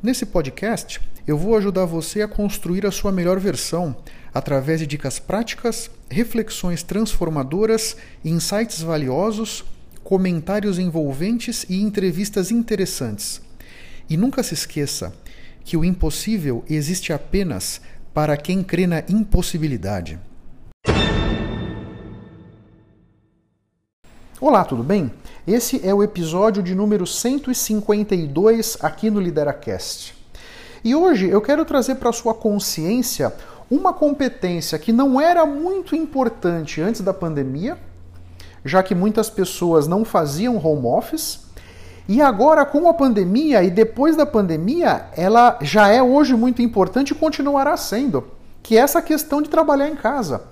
Nesse podcast, eu vou ajudar você a construir a sua melhor versão através de dicas práticas, reflexões transformadoras, insights valiosos, comentários envolventes e entrevistas interessantes. E nunca se esqueça que o impossível existe apenas para quem crê na impossibilidade. Olá, tudo bem? Esse é o episódio de número 152 aqui no LideraCast. E hoje eu quero trazer para sua consciência uma competência que não era muito importante antes da pandemia, já que muitas pessoas não faziam home office, e agora com a pandemia e depois da pandemia, ela já é hoje muito importante e continuará sendo, que é essa questão de trabalhar em casa.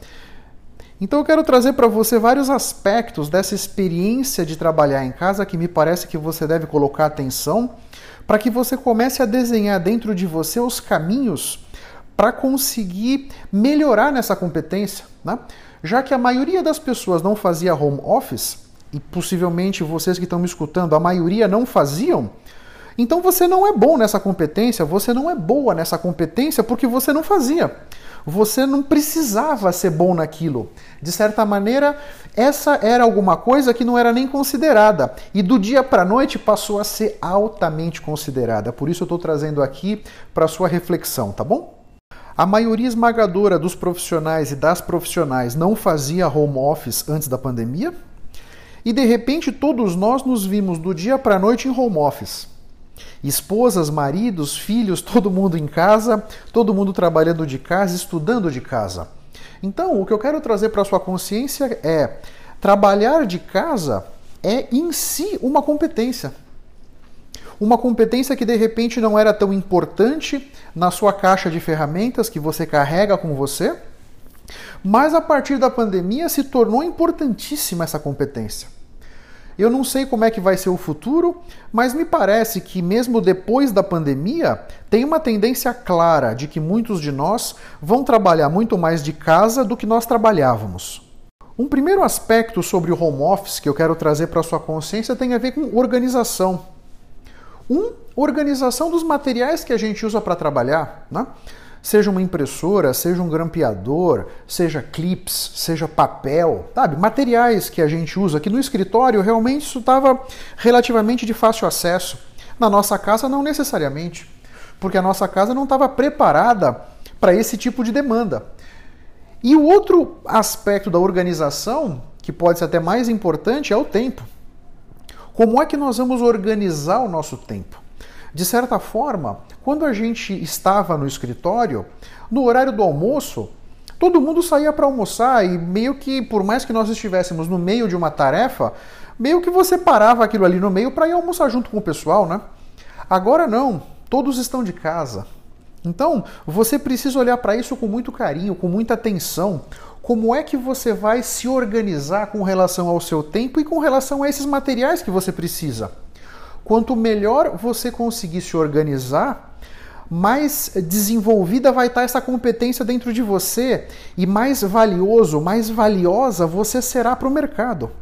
Então eu quero trazer para você vários aspectos dessa experiência de trabalhar em casa que me parece que você deve colocar atenção para que você comece a desenhar dentro de você os caminhos para conseguir melhorar nessa competência, né? já que a maioria das pessoas não fazia home office, e possivelmente vocês que estão me escutando, a maioria não faziam, então você não é bom nessa competência, você não é boa nessa competência porque você não fazia. Você não precisava ser bom naquilo. De certa maneira, essa era alguma coisa que não era nem considerada. E do dia para a noite passou a ser altamente considerada. Por isso eu estou trazendo aqui para sua reflexão, tá bom? A maioria esmagadora dos profissionais e das profissionais não fazia home office antes da pandemia. E de repente todos nós nos vimos do dia para a noite em home office. Esposas, maridos, filhos, todo mundo em casa, todo mundo trabalhando de casa, estudando de casa. Então, o que eu quero trazer para sua consciência é: trabalhar de casa é em si uma competência. Uma competência que de repente não era tão importante na sua caixa de ferramentas que você carrega com você, mas a partir da pandemia se tornou importantíssima essa competência. Eu não sei como é que vai ser o futuro, mas me parece que mesmo depois da pandemia, tem uma tendência clara de que muitos de nós vão trabalhar muito mais de casa do que nós trabalhávamos. Um primeiro aspecto sobre o home office que eu quero trazer para sua consciência tem a ver com organização. Um, organização dos materiais que a gente usa para trabalhar, né? Seja uma impressora, seja um grampeador, seja clips, seja papel, sabe? Materiais que a gente usa aqui no escritório, realmente isso estava relativamente de fácil acesso. Na nossa casa, não necessariamente, porque a nossa casa não estava preparada para esse tipo de demanda. E o outro aspecto da organização, que pode ser até mais importante, é o tempo. Como é que nós vamos organizar o nosso tempo? De certa forma, quando a gente estava no escritório, no horário do almoço, todo mundo saía para almoçar e meio que, por mais que nós estivéssemos no meio de uma tarefa, meio que você parava aquilo ali no meio para ir almoçar junto com o pessoal, né? Agora não, todos estão de casa. Então, você precisa olhar para isso com muito carinho, com muita atenção. Como é que você vai se organizar com relação ao seu tempo e com relação a esses materiais que você precisa? Quanto melhor você conseguir se organizar, mais desenvolvida vai estar essa competência dentro de você e mais valioso, mais valiosa você será para o mercado.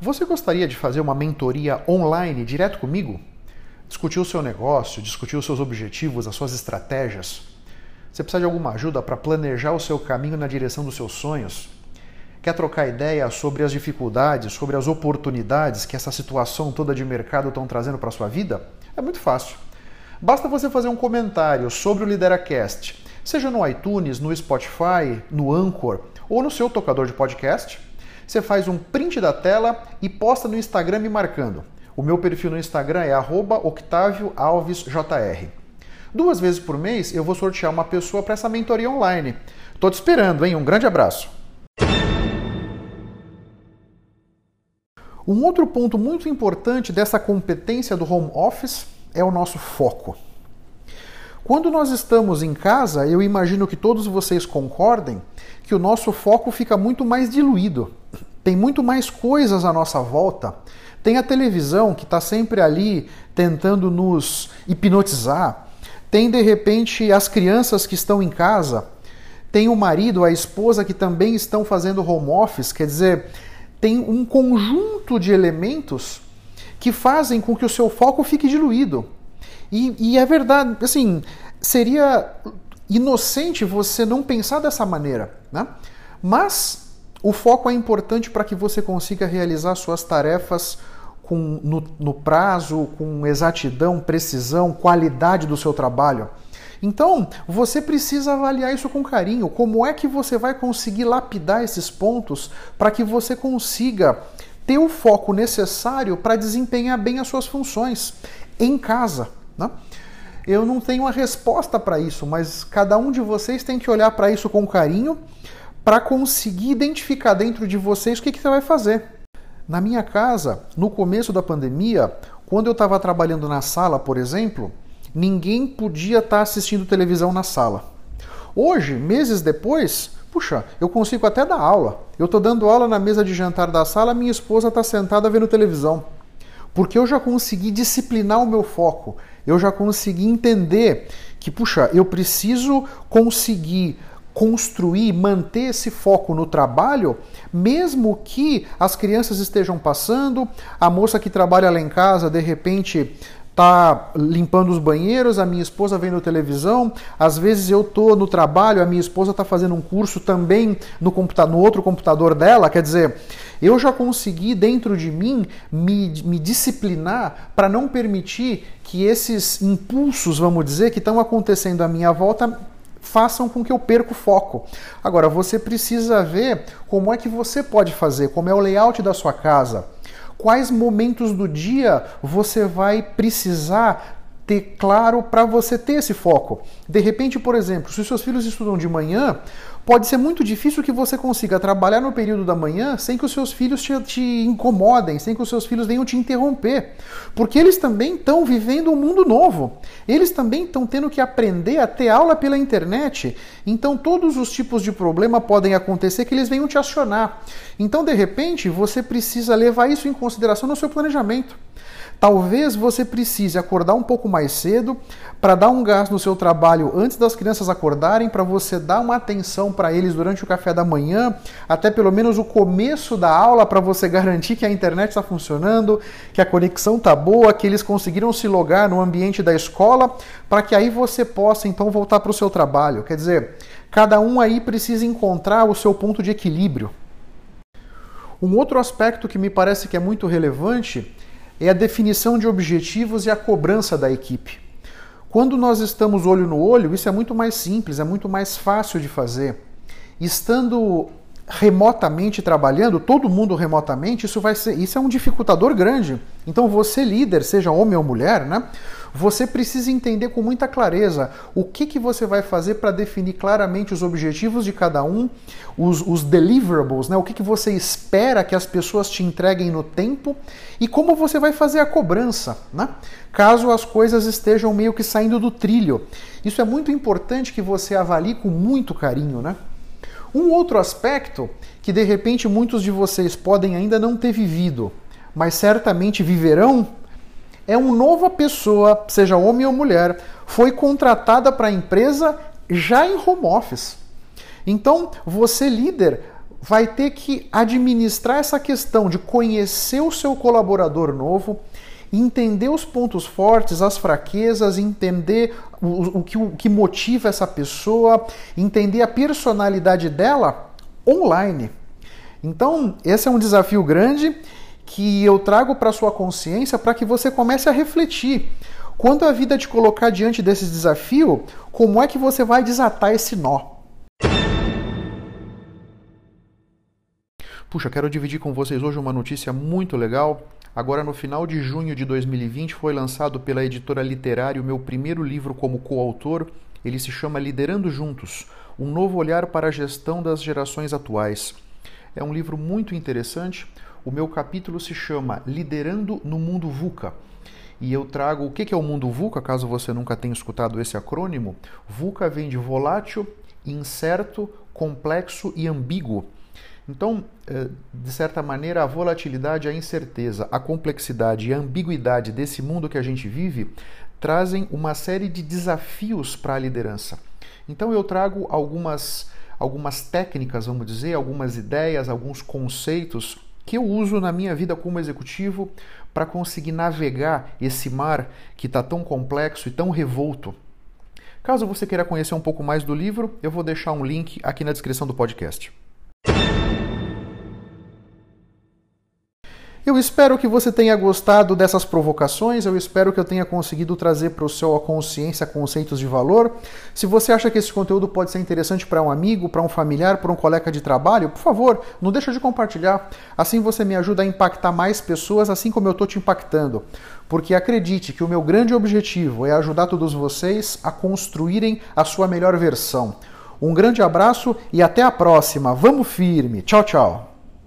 Você gostaria de fazer uma mentoria online direto comigo? Discutir o seu negócio, discutir os seus objetivos, as suas estratégias? Você precisa de alguma ajuda para planejar o seu caminho na direção dos seus sonhos? Quer trocar ideia sobre as dificuldades, sobre as oportunidades que essa situação toda de mercado estão trazendo para a sua vida? É muito fácil. Basta você fazer um comentário sobre o Lideracast, seja no iTunes, no Spotify, no Anchor ou no seu tocador de podcast. Você faz um print da tela e posta no Instagram me marcando. O meu perfil no Instagram é @octavioalvesjr. Duas vezes por mês eu vou sortear uma pessoa para essa mentoria online. Tô te esperando, hein? Um grande abraço. Um outro ponto muito importante dessa competência do home office é o nosso foco. Quando nós estamos em casa, eu imagino que todos vocês concordem que o nosso foco fica muito mais diluído. Tem muito mais coisas à nossa volta. Tem a televisão que está sempre ali tentando nos hipnotizar. Tem de repente as crianças que estão em casa. Tem o marido, a esposa que também estão fazendo home office. Quer dizer, tem um conjunto de elementos que fazem com que o seu foco fique diluído. E, e, é verdade, assim, seria inocente você não pensar dessa maneira, né? Mas o foco é importante para que você consiga realizar suas tarefas com, no, no prazo, com exatidão, precisão, qualidade do seu trabalho. Então, você precisa avaliar isso com carinho. Como é que você vai conseguir lapidar esses pontos para que você consiga ter o foco necessário para desempenhar bem as suas funções em casa? Né? Eu não tenho a resposta para isso, mas cada um de vocês tem que olhar para isso com carinho para conseguir identificar dentro de vocês o que, que você vai fazer. Na minha casa, no começo da pandemia, quando eu estava trabalhando na sala, por exemplo, ninguém podia estar tá assistindo televisão na sala. Hoje, meses depois, puxa, eu consigo até dar aula. Eu estou dando aula na mesa de jantar da sala, minha esposa está sentada vendo televisão. Porque eu já consegui disciplinar o meu foco eu já consegui entender que, puxa, eu preciso conseguir construir, manter esse foco no trabalho, mesmo que as crianças estejam passando, a moça que trabalha lá em casa, de repente, tá limpando os banheiros, a minha esposa vendo televisão, às vezes eu tô no trabalho, a minha esposa está fazendo um curso também no, computador, no outro computador dela, quer dizer, eu já consegui dentro de mim me, me disciplinar para não permitir que esses impulsos, vamos dizer, que estão acontecendo à minha volta façam com que eu perca o foco. Agora, você precisa ver como é que você pode fazer, como é o layout da sua casa, quais momentos do dia você vai precisar ter claro para você ter esse foco. De repente, por exemplo, se os seus filhos estudam de manhã, pode ser muito difícil que você consiga trabalhar no período da manhã sem que os seus filhos te, te incomodem, sem que os seus filhos venham te interromper. Porque eles também estão vivendo um mundo novo. Eles também estão tendo que aprender a ter aula pela internet. Então, todos os tipos de problema podem acontecer que eles venham te acionar. Então, de repente, você precisa levar isso em consideração no seu planejamento. Talvez você precise acordar um pouco mais cedo para dar um gás no seu trabalho antes das crianças acordarem, para você dar uma atenção para eles durante o café da manhã, até pelo menos o começo da aula, para você garantir que a internet está funcionando, que a conexão está boa, que eles conseguiram se logar no ambiente da escola, para que aí você possa então voltar para o seu trabalho. Quer dizer, cada um aí precisa encontrar o seu ponto de equilíbrio. Um outro aspecto que me parece que é muito relevante é a definição de objetivos e a cobrança da equipe. Quando nós estamos olho no olho, isso é muito mais simples, é muito mais fácil de fazer. Estando remotamente trabalhando, todo mundo remotamente, isso vai ser, isso é um dificultador grande. Então você líder, seja homem ou mulher, né? Você precisa entender com muita clareza o que, que você vai fazer para definir claramente os objetivos de cada um, os, os deliverables, né? o que, que você espera que as pessoas te entreguem no tempo e como você vai fazer a cobrança, né? caso as coisas estejam meio que saindo do trilho. Isso é muito importante que você avalie com muito carinho. Né? Um outro aspecto que de repente muitos de vocês podem ainda não ter vivido, mas certamente viverão é uma nova pessoa, seja homem ou mulher, foi contratada para a empresa já em home office. Então, você líder vai ter que administrar essa questão de conhecer o seu colaborador novo, entender os pontos fortes, as fraquezas, entender o, o, que, o que motiva essa pessoa, entender a personalidade dela online. Então, esse é um desafio grande que eu trago para sua consciência para que você comece a refletir. Quando a vida te colocar diante desse desafio, como é que você vai desatar esse nó? Puxa, quero dividir com vocês hoje uma notícia muito legal. Agora, no final de junho de 2020, foi lançado pela editora Literário meu primeiro livro como coautor. Ele se chama Liderando Juntos Um Novo Olhar para a Gestão das Gerações Atuais. É um livro muito interessante o meu capítulo se chama Liderando no Mundo VUCA. e eu trago o que é o mundo VUCA, caso você nunca tenha escutado esse acrônimo. VUCA vem de volátil, incerto, complexo e ambíguo. Então, eh, de certa maneira, a volatilidade, a incerteza, a complexidade e a ambiguidade desse mundo que a gente vive trazem uma série de desafios para a liderança. Então, eu trago algumas, algumas técnicas, vamos dizer, algumas ideias, alguns conceitos que eu uso na minha vida como executivo para conseguir navegar esse mar que está tão complexo e tão revolto. Caso você queira conhecer um pouco mais do livro, eu vou deixar um link aqui na descrição do podcast. Eu espero que você tenha gostado dessas provocações, eu espero que eu tenha conseguido trazer para o seu consciência conceitos de valor. Se você acha que esse conteúdo pode ser interessante para um amigo, para um familiar, para um colega de trabalho, por favor, não deixa de compartilhar. Assim você me ajuda a impactar mais pessoas, assim como eu estou te impactando. Porque acredite que o meu grande objetivo é ajudar todos vocês a construírem a sua melhor versão. Um grande abraço e até a próxima. Vamos firme. Tchau, tchau.